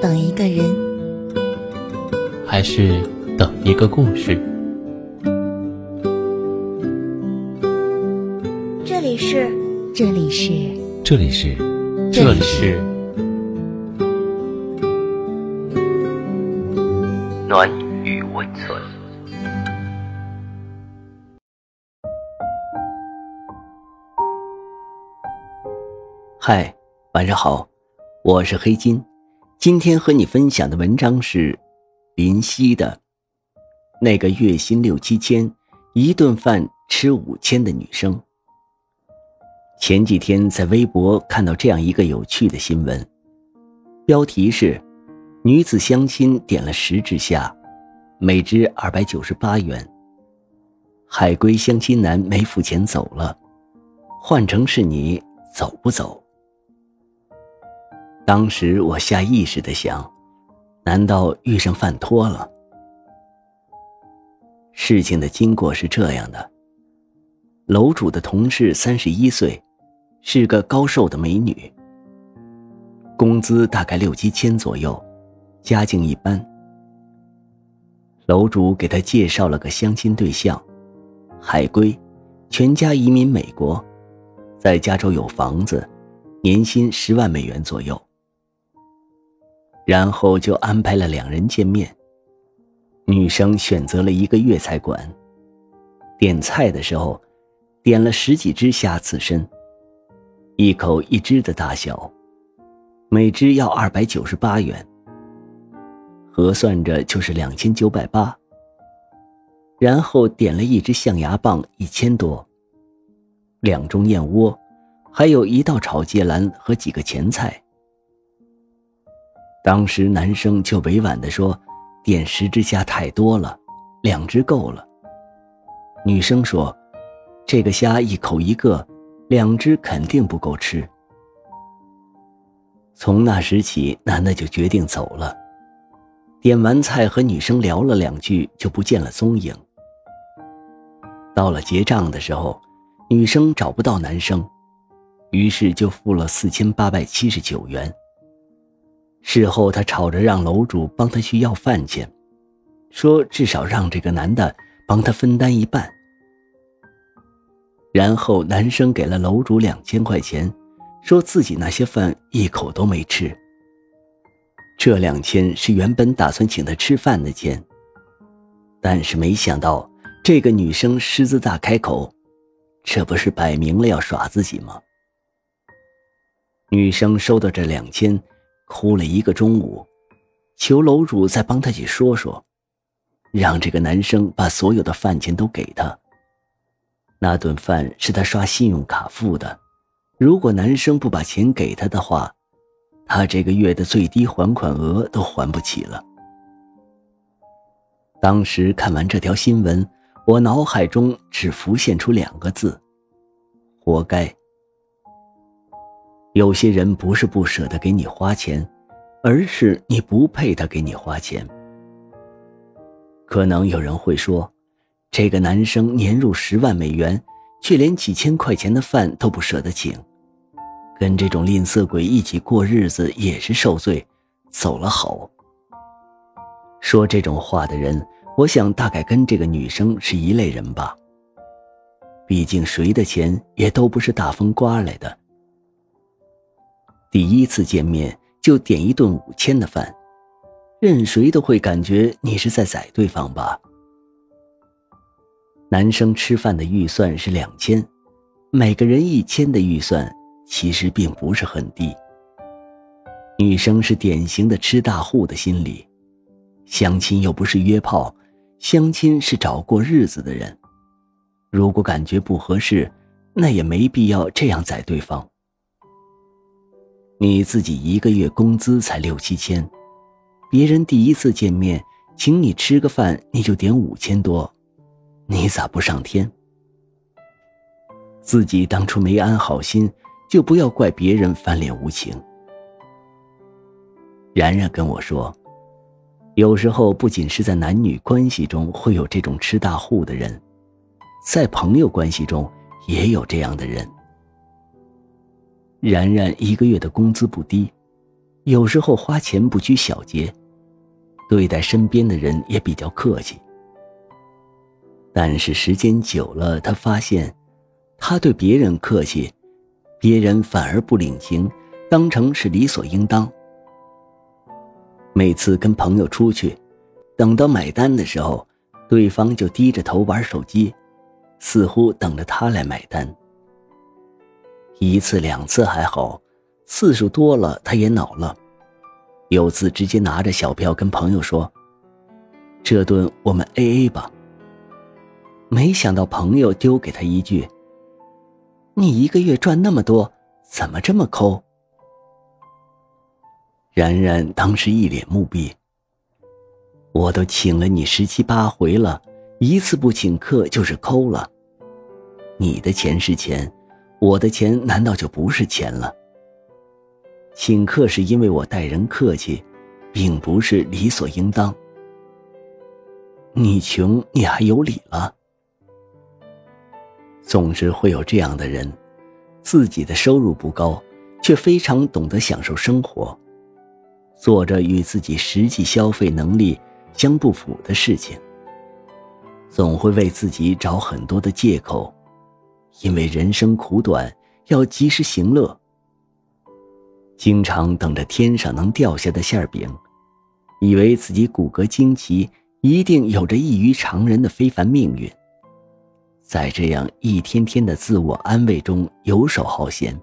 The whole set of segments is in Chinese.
等一个人，还是等一个故事？这里是，这里是，这里是，这里是暖与温存。嗨，晚上好，我是黑金。今天和你分享的文章是林夕的《那个月薪六七千，一顿饭吃五千的女生》。前几天在微博看到这样一个有趣的新闻，标题是“女子相亲点了十只虾，每只二百九十八元”。海归相亲男没付钱走了，换成是你，走不走？当时我下意识的想，难道遇上饭托了？事情的经过是这样的：楼主的同事三十一岁，是个高瘦的美女，工资大概六七千左右，家境一般。楼主给她介绍了个相亲对象，海归，全家移民美国，在加州有房子，年薪十万美元左右。然后就安排了两人见面。女生选择了一个粤菜馆，点菜的时候，点了十几只虾刺身，一口一只的大小，每只要二百九十八元，核算着就是两千九百八。然后点了一只象牙蚌，一千多，两盅燕窝，还有一道炒芥兰和几个前菜。当时男生就委婉地说：“点十只虾太多了，两只够了。”女生说：“这个虾一口一个，两只肯定不够吃。”从那时起，男的就决定走了。点完菜和女生聊了两句，就不见了踪影。到了结账的时候，女生找不到男生，于是就付了四千八百七十九元。事后，他吵着让楼主帮他去要饭钱，说至少让这个男的帮他分担一半。然后男生给了楼主两千块钱，说自己那些饭一口都没吃。这两千是原本打算请他吃饭的钱，但是没想到这个女生狮子大开口，这不是摆明了要耍自己吗？女生收到这两千。哭了一个中午，求楼主再帮他去说说，让这个男生把所有的饭钱都给他。那顿饭是他刷信用卡付的，如果男生不把钱给他的话，他这个月的最低还款额都还不起了。当时看完这条新闻，我脑海中只浮现出两个字：活该。有些人不是不舍得给你花钱，而是你不配他给你花钱。可能有人会说，这个男生年入十万美元，却连几千块钱的饭都不舍得请，跟这种吝啬鬼一起过日子也是受罪，走了好。说这种话的人，我想大概跟这个女生是一类人吧。毕竟谁的钱也都不是大风刮来的。第一次见面就点一顿五千的饭，任谁都会感觉你是在宰对方吧。男生吃饭的预算是两千，每个人一千的预算其实并不是很低。女生是典型的吃大户的心理，相亲又不是约炮，相亲是找过日子的人。如果感觉不合适，那也没必要这样宰对方。你自己一个月工资才六七千，别人第一次见面请你吃个饭，你就点五千多，你咋不上天？自己当初没安好心，就不要怪别人翻脸无情。然然跟我说，有时候不仅是在男女关系中会有这种吃大户的人，在朋友关系中也有这样的人。然然一个月的工资不低，有时候花钱不拘小节，对待身边的人也比较客气。但是时间久了，他发现，他对别人客气，别人反而不领情，当成是理所应当。每次跟朋友出去，等到买单的时候，对方就低着头玩手机，似乎等着他来买单。一次两次还好，次数多了他也恼了，有次直接拿着小票跟朋友说：“这顿我们 A A 吧。”没想到朋友丢给他一句：“你一个月赚那么多，怎么这么抠？”然然当时一脸木闭。我都请了你十七八回了，一次不请客就是抠了。你的钱是钱，我的钱难道就不是钱了？请客是因为我待人客气，并不是理所应当。你穷，你还有理了？总之会有这样的人，自己的收入不高，却非常懂得享受生活，做着与自己实际消费能力相不符的事情。总会为自己找很多的借口，因为人生苦短，要及时行乐。经常等着天上能掉下的馅饼，以为自己骨骼惊奇，一定有着异于常人的非凡命运。在这样一天天的自我安慰中游手好闲，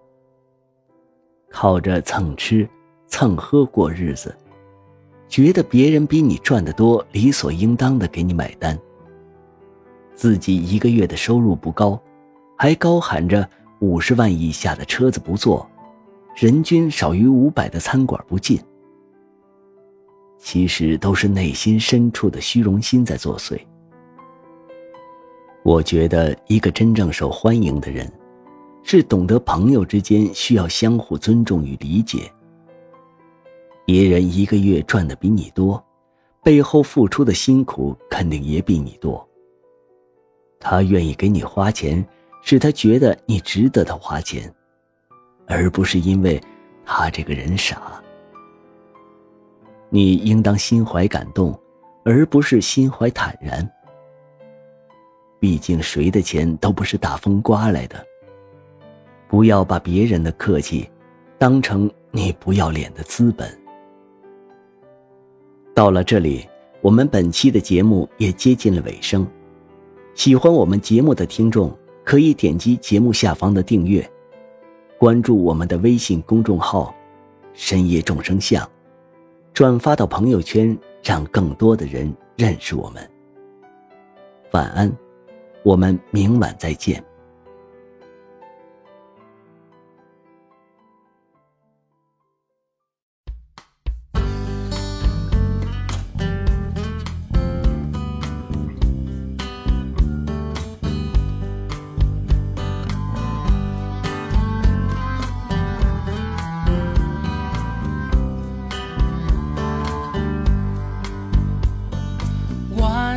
靠着蹭吃蹭喝过日子，觉得别人比你赚得多，理所应当的给你买单。自己一个月的收入不高，还高喊着五十万以下的车子不坐，人均少于五百的餐馆不进。其实都是内心深处的虚荣心在作祟。我觉得一个真正受欢迎的人，是懂得朋友之间需要相互尊重与理解。别人一个月赚的比你多，背后付出的辛苦肯定也比你多。他愿意给你花钱，是他觉得你值得他花钱，而不是因为他这个人傻。你应当心怀感动，而不是心怀坦然。毕竟，谁的钱都不是大风刮来的。不要把别人的客气，当成你不要脸的资本。到了这里，我们本期的节目也接近了尾声。喜欢我们节目的听众，可以点击节目下方的订阅，关注我们的微信公众号“深夜众生相”，转发到朋友圈，让更多的人认识我们。晚安。我们明晚再见。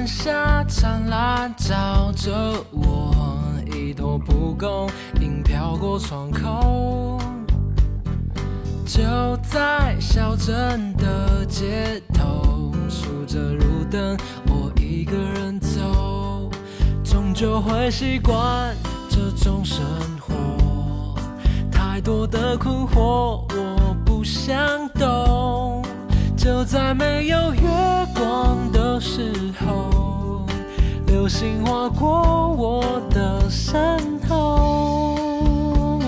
下灿烂照着我，一头蒲公英飘过窗口。就在小镇的街头，数着路灯，我一个人走，终究会习惯这种生活。太多的困惑，我不想懂。在没有月光的时候。流星划过我的身后，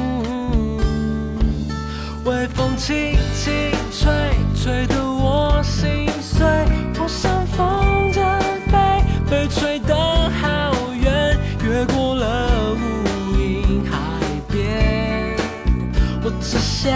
微风轻轻吹，吹得我心碎。我像风筝飞，被吹得好远，越过了无垠海边。我只想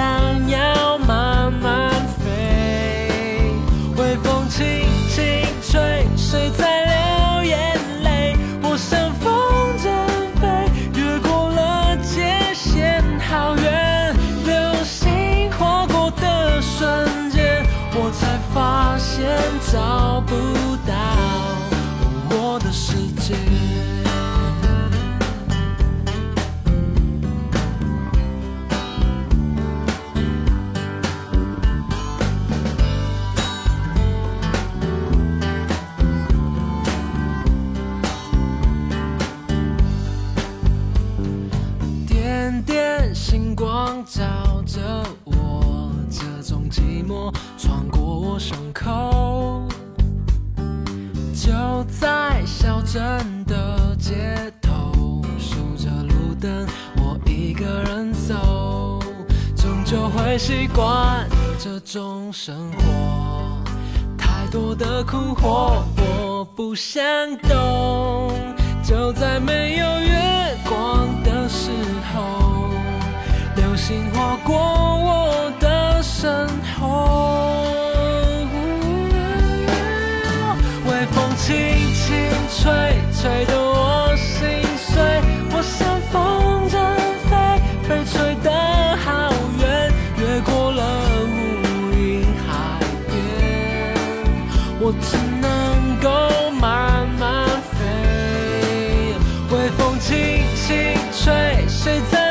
找不到我的世界。点点星光照着我。这种寂寞穿过我胸口。就在小镇的街头，数着路灯，我一个人走，终究会习惯这种生活。太多的苦惑，我不想懂。就在没有月光的时候，流星划过我的身后，微风轻轻吹，吹得我心碎。我像风筝飞，被吹得好远，越过了乌云海边，我只能够慢慢飞。微风轻轻吹，谁在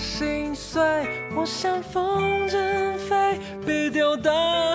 心碎。我像风筝飞，被丢到，